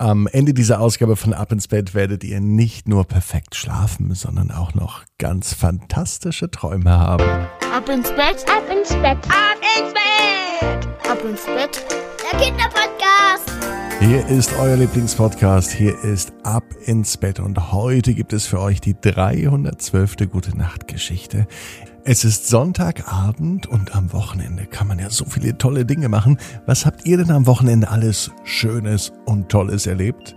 Am Ende dieser Ausgabe von Ab ins Bett werdet ihr nicht nur perfekt schlafen, sondern auch noch ganz fantastische Träume haben. Ab ins Bett, ab ins Bett, ab ins Bett, ab ins Bett. Der Kinderpodcast. Hier ist euer Lieblingspodcast. Hier ist Ab ins Bett und heute gibt es für euch die 312. Gute Nacht Geschichte. Es ist Sonntagabend und am Wochenende kann man ja so viele tolle Dinge machen. Was habt ihr denn am Wochenende alles Schönes und Tolles erlebt?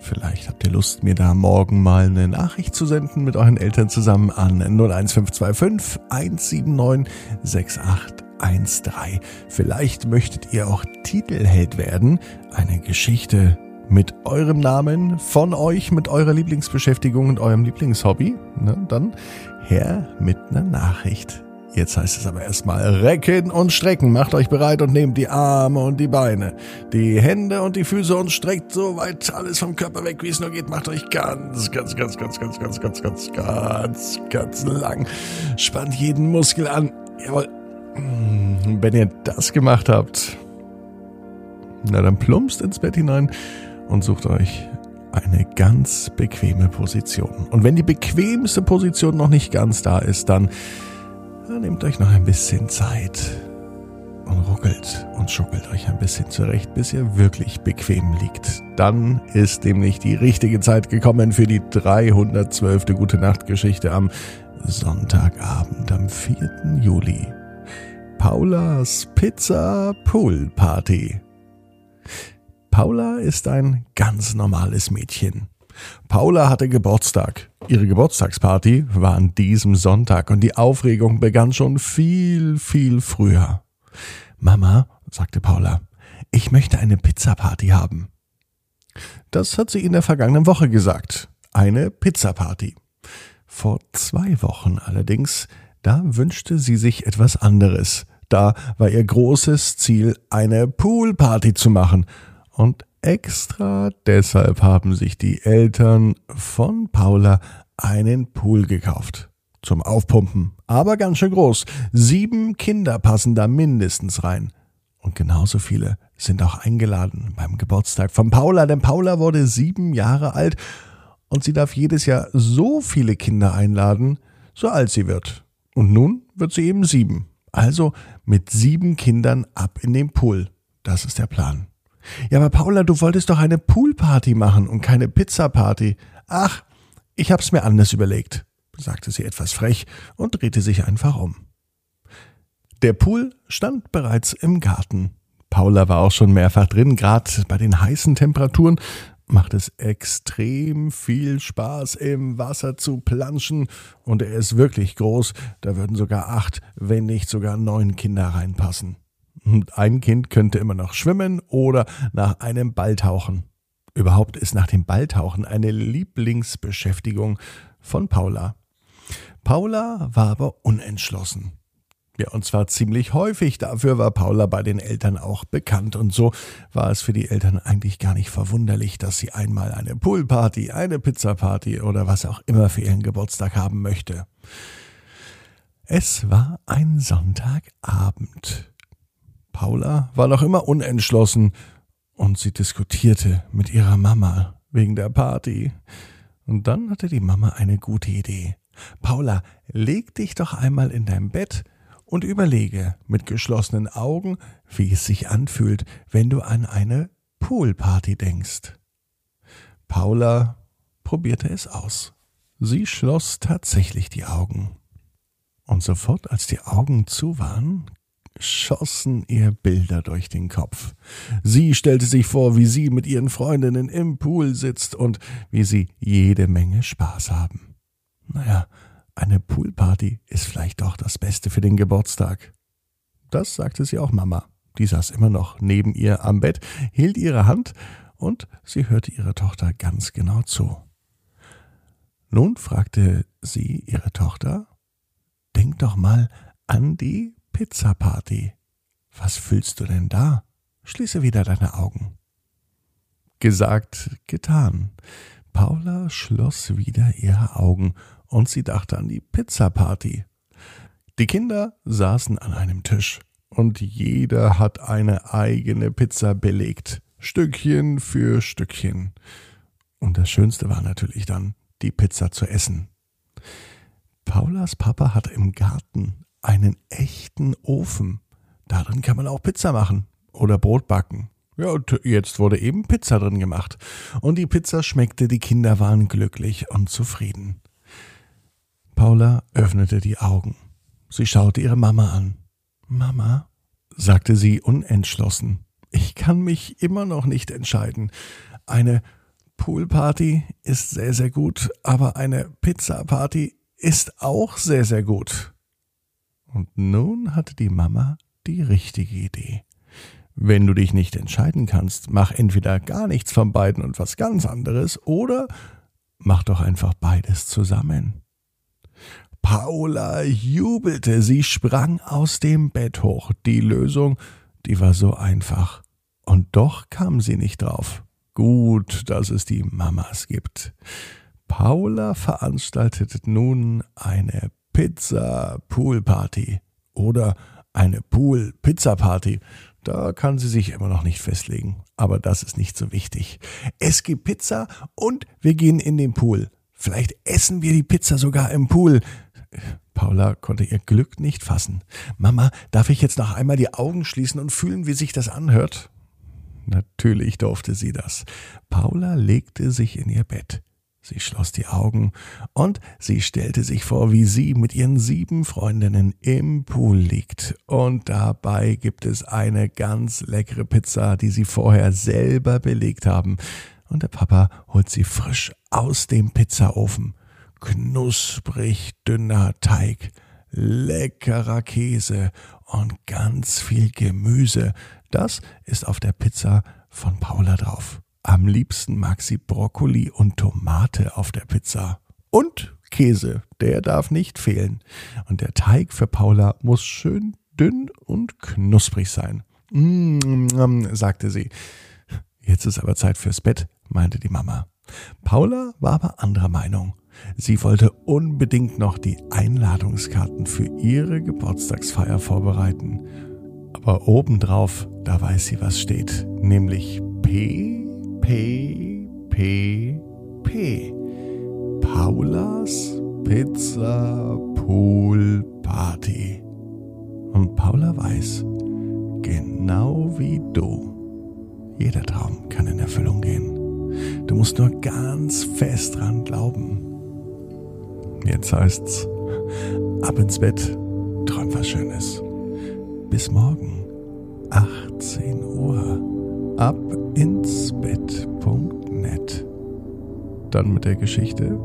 Vielleicht habt ihr Lust, mir da morgen mal eine Nachricht zu senden mit euren Eltern zusammen an 01525 179 6813. Vielleicht möchtet ihr auch Titelheld werden. Eine Geschichte mit eurem Namen, von euch, mit eurer Lieblingsbeschäftigung und eurem Lieblingshobby. Na, dann her mit einer Nachricht. Jetzt heißt es aber erstmal recken und strecken. Macht euch bereit und nehmt die Arme und die Beine, die Hände und die Füße und streckt so weit alles vom Körper weg, wie es nur geht. Macht euch ganz, ganz, ganz, ganz, ganz, ganz, ganz, ganz, ganz, ganz lang. Spannt jeden Muskel an. Jawohl. Wenn ihr das gemacht habt, na dann plumpst ins Bett hinein und sucht euch eine ganz bequeme Position. Und wenn die bequemste Position noch nicht ganz da ist, dann, nehmt euch noch ein bisschen Zeit und ruckelt und schuckelt euch ein bisschen zurecht, bis ihr wirklich bequem liegt. Dann ist nämlich die richtige Zeit gekommen für die 312. Gute Nacht Geschichte am Sonntagabend, am 4. Juli. Paulas Pizza Pool Party. Paula ist ein ganz normales Mädchen. Paula hatte Geburtstag. Ihre Geburtstagsparty war an diesem Sonntag und die Aufregung begann schon viel, viel früher. Mama, sagte Paula, ich möchte eine Pizzaparty haben. Das hat sie in der vergangenen Woche gesagt. Eine Pizzaparty. Vor zwei Wochen allerdings, da wünschte sie sich etwas anderes. Da war ihr großes Ziel, eine Poolparty zu machen und extra deshalb haben sich die Eltern von Paula einen Pool gekauft. Zum Aufpumpen, aber ganz schön groß. Sieben Kinder passen da mindestens rein. Und genauso viele sind auch eingeladen beim Geburtstag von Paula, denn Paula wurde sieben Jahre alt und sie darf jedes Jahr so viele Kinder einladen, so alt sie wird. Und nun wird sie eben sieben. Also mit sieben Kindern ab in den Pool. Das ist der Plan. Ja, aber Paula, du wolltest doch eine Poolparty machen und keine Pizzaparty. Ach, ich hab's mir anders überlegt, sagte sie etwas frech und drehte sich einfach um. Der Pool stand bereits im Garten. Paula war auch schon mehrfach drin, gerade bei den heißen Temperaturen macht es extrem viel Spaß, im Wasser zu planschen. Und er ist wirklich groß. Da würden sogar acht, wenn nicht sogar neun Kinder reinpassen. Und ein Kind könnte immer noch schwimmen oder nach einem Ball tauchen. Überhaupt ist nach dem Balltauchen eine Lieblingsbeschäftigung von Paula. Paula war aber unentschlossen. Ja, und zwar ziemlich häufig. Dafür war Paula bei den Eltern auch bekannt. Und so war es für die Eltern eigentlich gar nicht verwunderlich, dass sie einmal eine Poolparty, eine Pizzaparty oder was auch immer für ihren Geburtstag haben möchte. Es war ein Sonntagabend. Paula war noch immer unentschlossen und sie diskutierte mit ihrer Mama wegen der Party. Und dann hatte die Mama eine gute Idee. Paula, leg dich doch einmal in dein Bett und überlege mit geschlossenen Augen, wie es sich anfühlt, wenn du an eine Poolparty denkst. Paula probierte es aus. Sie schloss tatsächlich die Augen. Und sofort, als die Augen zu waren, schossen ihr Bilder durch den Kopf. Sie stellte sich vor, wie sie mit ihren Freundinnen im Pool sitzt und wie sie jede Menge Spaß haben. Naja, eine Poolparty ist vielleicht doch das Beste für den Geburtstag. Das sagte sie auch Mama. Die saß immer noch neben ihr am Bett, hielt ihre Hand und sie hörte ihrer Tochter ganz genau zu. Nun fragte sie ihre Tochter, Denk doch mal an die Pizzaparty. Was fühlst du denn da? Schließe wieder deine Augen. Gesagt, getan. Paula schloss wieder ihre Augen und sie dachte an die Pizzaparty. Die Kinder saßen an einem Tisch und jeder hat eine eigene Pizza belegt. Stückchen für Stückchen. Und das Schönste war natürlich dann, die Pizza zu essen. Paulas Papa hat im Garten einen echten Ofen. Darin kann man auch Pizza machen oder Brot backen. Ja, und jetzt wurde eben Pizza drin gemacht. Und die Pizza schmeckte, die Kinder waren glücklich und zufrieden. Paula öffnete die Augen. Sie schaute ihre Mama an. Mama, sagte sie unentschlossen, ich kann mich immer noch nicht entscheiden. Eine Poolparty ist sehr, sehr gut, aber eine Pizza-Party ist auch sehr, sehr gut. Und nun hatte die Mama die richtige Idee. Wenn du dich nicht entscheiden kannst, mach entweder gar nichts von beiden und was ganz anderes oder mach doch einfach beides zusammen. Paula jubelte, sie sprang aus dem Bett hoch. Die Lösung, die war so einfach. Und doch kam sie nicht drauf. Gut, dass es die Mamas gibt. Paula veranstaltet nun eine Pizza-Pool-Party oder eine Pool-Pizza-Party. Da kann sie sich immer noch nicht festlegen. Aber das ist nicht so wichtig. Es gibt Pizza und wir gehen in den Pool. Vielleicht essen wir die Pizza sogar im Pool. Paula konnte ihr Glück nicht fassen. Mama, darf ich jetzt noch einmal die Augen schließen und fühlen, wie sich das anhört? Natürlich durfte sie das. Paula legte sich in ihr Bett. Sie schloss die Augen und sie stellte sich vor, wie sie mit ihren sieben Freundinnen im Pool liegt. Und dabei gibt es eine ganz leckere Pizza, die sie vorher selber belegt haben. Und der Papa holt sie frisch aus dem Pizzaofen. Knusprig dünner Teig, leckerer Käse und ganz viel Gemüse. Das ist auf der Pizza von Paula drauf. Am liebsten mag sie Brokkoli und Tomate auf der Pizza. Und Käse, der darf nicht fehlen. Und der Teig für Paula muss schön dünn und knusprig sein. Mm, sagte sie. Jetzt ist aber Zeit fürs Bett, meinte die Mama. Paula war aber anderer Meinung. Sie wollte unbedingt noch die Einladungskarten für ihre Geburtstagsfeier vorbereiten. Aber obendrauf, da weiß sie, was steht, nämlich P P, P, P. Paulas Pizza Pool Party. Und Paula weiß, genau wie du, jeder Traum kann in Erfüllung gehen. Du musst nur ganz fest dran glauben. Jetzt heißt's, ab ins Bett, träum was Schönes. Bis morgen, 18 Uhr abinsbett.net. Dann mit der Geschichte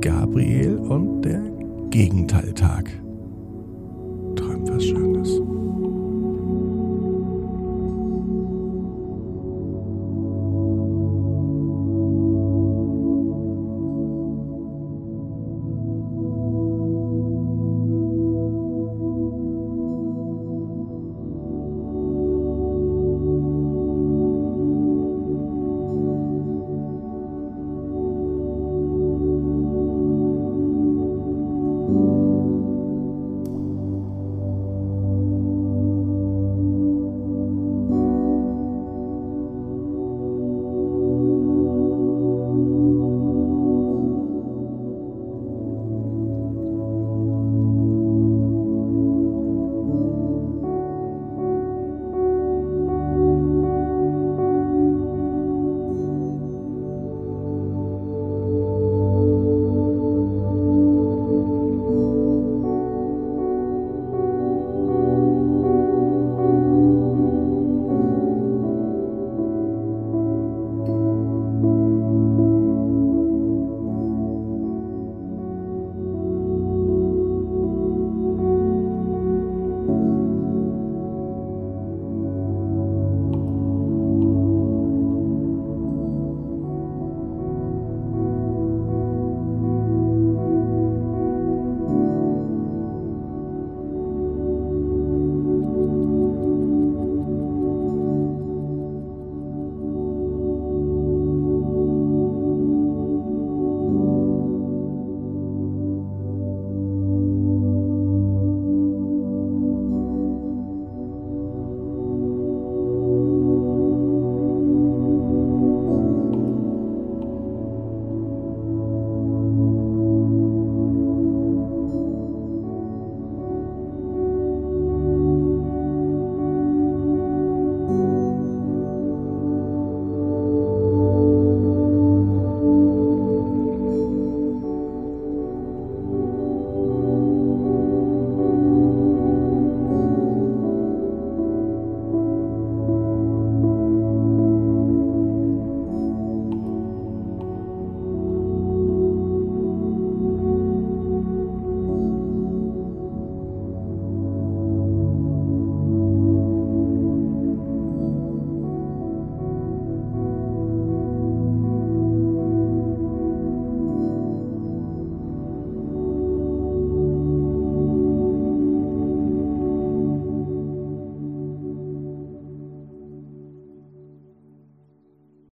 Gabriel und der Gegenteiltag. Träum was schön.